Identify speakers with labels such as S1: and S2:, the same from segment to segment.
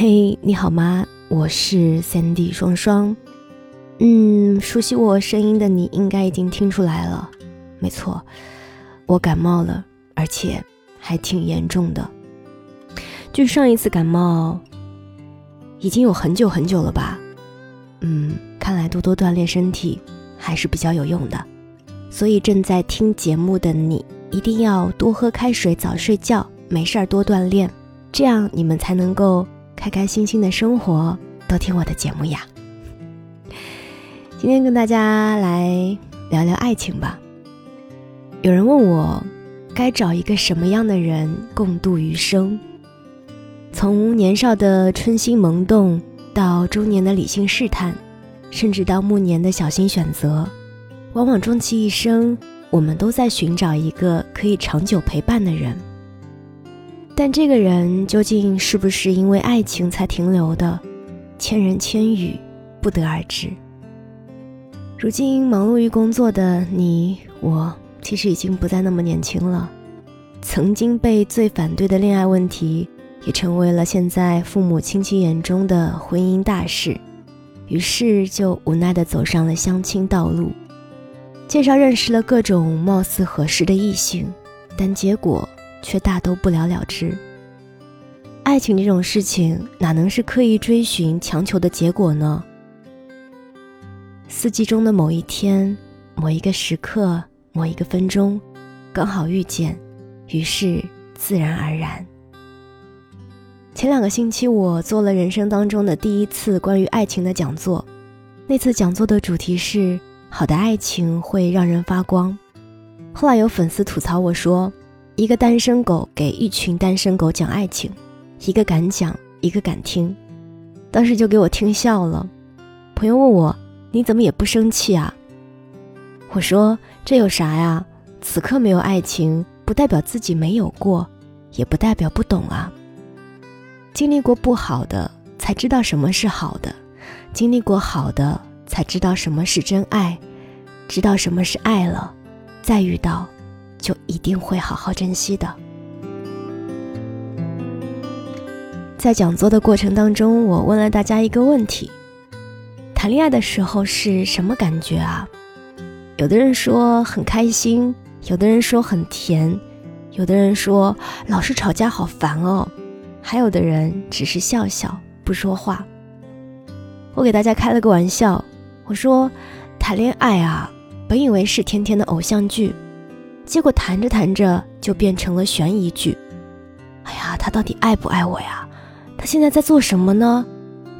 S1: 嘿，你好吗？我是 Sandy 双双。嗯，熟悉我声音的你应该已经听出来了，没错，我感冒了，而且还挺严重的。距上一次感冒已经有很久很久了吧？嗯，看来多多锻炼身体还是比较有用的。所以正在听节目的你，一定要多喝开水，早睡觉，没事儿多锻炼，这样你们才能够。开开心心的生活，多听我的节目呀。今天跟大家来聊聊爱情吧。有人问我，该找一个什么样的人共度余生？从年少的春心萌动，到中年的理性试探，甚至到暮年的小心选择，往往终其一生，我们都在寻找一个可以长久陪伴的人。但这个人究竟是不是因为爱情才停留的，千人千语，不得而知。如今忙碌于工作的你我，其实已经不再那么年轻了。曾经被最反对的恋爱问题，也成为了现在父母亲戚眼中的婚姻大事。于是就无奈地走上了相亲道路，介绍认识了各种貌似合适的异性，但结果。却大都不了了之。爱情这种事情，哪能是刻意追寻、强求的结果呢？四季中的某一天、某一个时刻、某一个分钟，刚好遇见，于是自然而然。前两个星期，我做了人生当中的第一次关于爱情的讲座。那次讲座的主题是“好的爱情会让人发光”。后来有粉丝吐槽我说。一个单身狗给一群单身狗讲爱情，一个敢讲，一个敢听，当时就给我听笑了。朋友问我：“你怎么也不生气啊？”我说：“这有啥呀？此刻没有爱情，不代表自己没有过，也不代表不懂啊。经历过不好的，才知道什么是好的；经历过好的，才知道什么是真爱，知道什么是爱了，再遇到。”就一定会好好珍惜的。在讲座的过程当中，我问了大家一个问题：谈恋爱的时候是什么感觉啊？有的人说很开心，有的人说很甜，有的人说老是吵架好烦哦，还有的人只是笑笑不说话。我给大家开了个玩笑，我说谈恋爱啊，本以为是甜甜的偶像剧。结果谈着谈着就变成了悬疑剧。哎呀，他到底爱不爱我呀？他现在在做什么呢？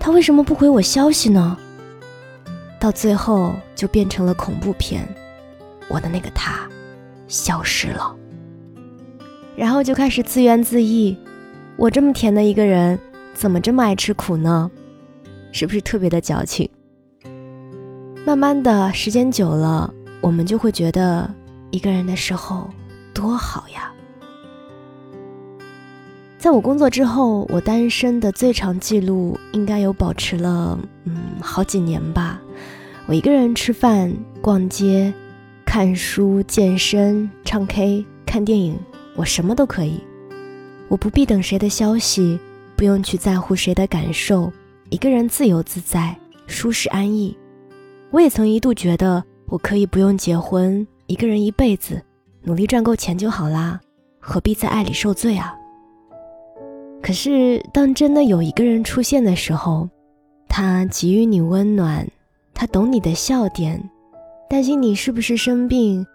S1: 他为什么不回我消息呢？到最后就变成了恐怖片，我的那个他消失了。然后就开始自怨自艾：我这么甜的一个人，怎么这么爱吃苦呢？是不是特别的矫情？慢慢的时间久了，我们就会觉得。一个人的时候多好呀！在我工作之后，我单身的最长记录应该有保持了嗯好几年吧。我一个人吃饭、逛街、看书、健身、唱 K、看电影，我什么都可以。我不必等谁的消息，不用去在乎谁的感受，一个人自由自在、舒适安逸。我也曾一度觉得我可以不用结婚。一个人一辈子，努力赚够钱就好啦，何必在爱里受罪啊？可是，当真的有一个人出现的时候，他给予你温暖，他懂你的笑点，担心你是不是生病，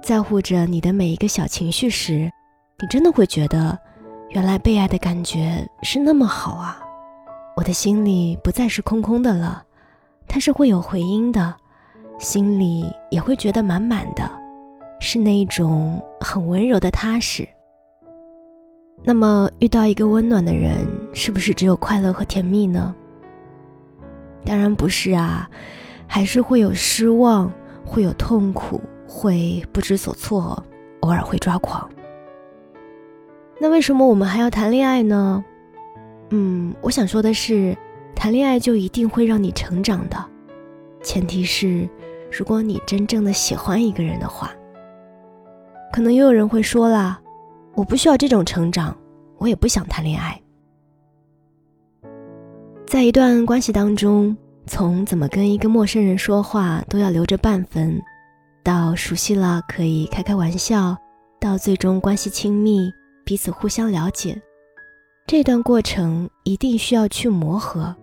S1: 在乎着你的每一个小情绪时，你真的会觉得，原来被爱的感觉是那么好啊！我的心里不再是空空的了，它是会有回音的。心里也会觉得满满的，是那种很温柔的踏实。那么遇到一个温暖的人，是不是只有快乐和甜蜜呢？当然不是啊，还是会有失望，会有痛苦，会不知所措，偶尔会抓狂。那为什么我们还要谈恋爱呢？嗯，我想说的是，谈恋爱就一定会让你成长的，前提是。如果你真正的喜欢一个人的话，可能又有人会说啦：“我不需要这种成长，我也不想谈恋爱。”在一段关系当中，从怎么跟一个陌生人说话都要留着半分，到熟悉了可以开开玩笑，到最终关系亲密，彼此互相了解，这段过程一定需要去磨合。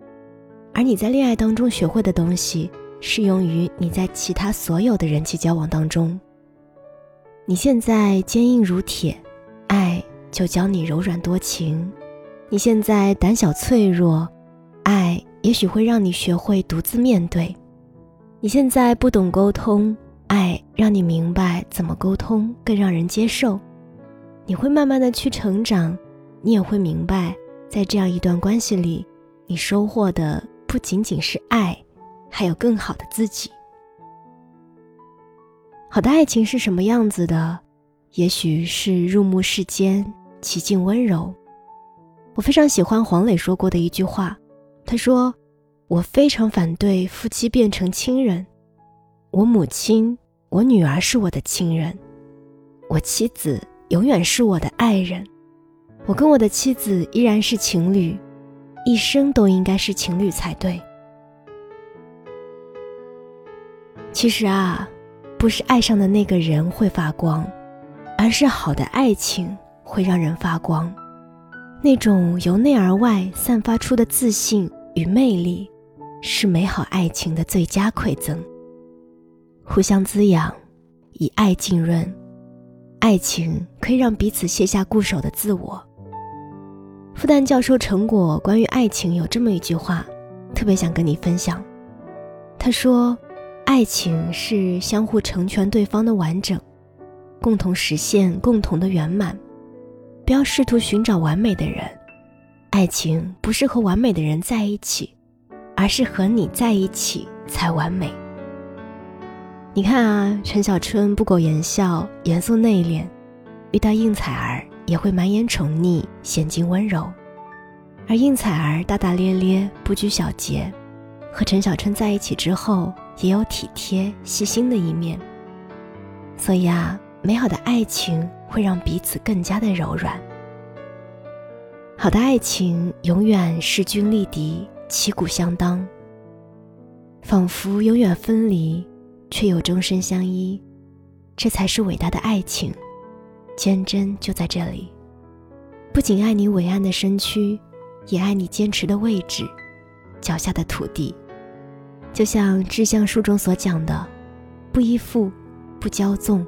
S1: 而你在恋爱当中学会的东西，适用于你在其他所有的人际交往当中。你现在坚硬如铁，爱就教你柔软多情；你现在胆小脆弱。爱也许会让你学会独自面对。你现在不懂沟通，爱让你明白怎么沟通更让人接受。你会慢慢的去成长，你也会明白，在这样一段关系里，你收获的不仅仅是爱，还有更好的自己。好的爱情是什么样子的？也许是入目世间，其境温柔。我非常喜欢黄磊说过的一句话。他说：“我非常反对夫妻变成亲人。我母亲、我女儿是我的亲人，我妻子永远是我的爱人。我跟我的妻子依然是情侣，一生都应该是情侣才对。其实啊，不是爱上的那个人会发光，而是好的爱情会让人发光。”那种由内而外散发出的自信与魅力，是美好爱情的最佳馈赠。互相滋养，以爱浸润，爱情可以让彼此卸下固守的自我。复旦教授成果关于爱情有这么一句话，特别想跟你分享。他说：“爱情是相互成全对方的完整，共同实现共同的圆满。”不要试图寻找完美的人，爱情不是和完美的人在一起，而是和你在一起才完美。你看啊，陈小春不苟言笑，严肃内敛，遇到应采儿也会满眼宠溺，娴静温柔；而应采儿大大咧咧，不拘小节，和陈小春在一起之后，也有体贴细心的一面。所以啊，美好的爱情。会让彼此更加的柔软。好的爱情永远势均力敌，旗鼓相当，仿佛永远分离，却又终身相依，这才是伟大的爱情。坚贞就在这里，不仅爱你伟岸的身躯，也爱你坚持的位置，脚下的土地。就像《志向书》中所讲的，不依附，不骄纵，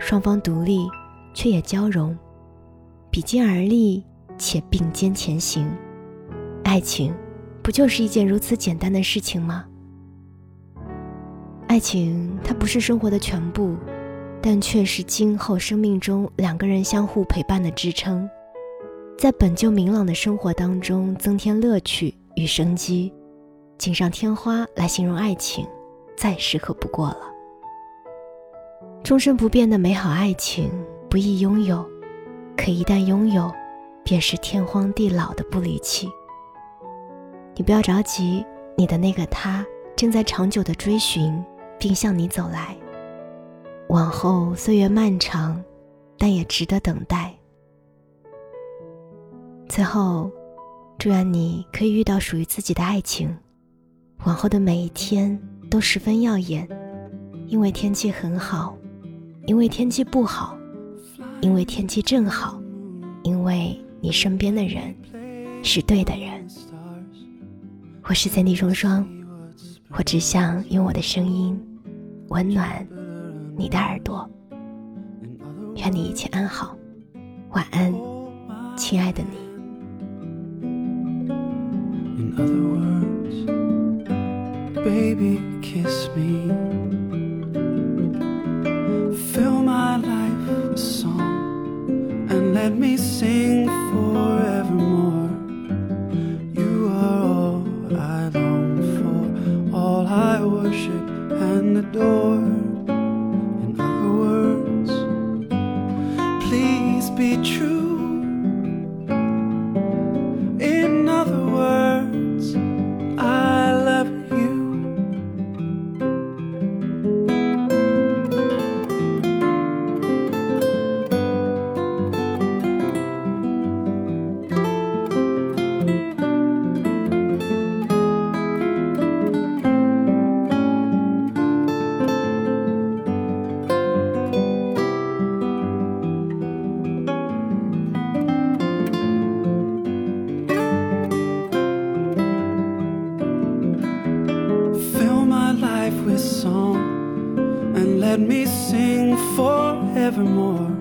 S1: 双方独立。却也交融，比肩而立，且并肩前行。爱情，不就是一件如此简单的事情吗？爱情它不是生活的全部，但却是今后生命中两个人相互陪伴的支撑，在本就明朗的生活当中增添乐趣与生机，锦上添花来形容爱情，再适合不过了。终身不变的美好爱情。不易拥有，可一旦拥有，便是天荒地老的不离弃。你不要着急，你的那个他正在长久的追寻，并向你走来。往后岁月漫长，但也值得等待。最后，祝愿你可以遇到属于自己的爱情。往后的每一天都十分耀眼，因为天气很好，因为天气不好。因为天气正好，因为你身边的人是对的人。我是三 D 双双，我只想用我的声音温暖你的耳朵。愿你一切安好，晚安，亲爱的你。Let me sing forevermore. You are all I long for, all I worship and adore.
S2: let me sing forevermore.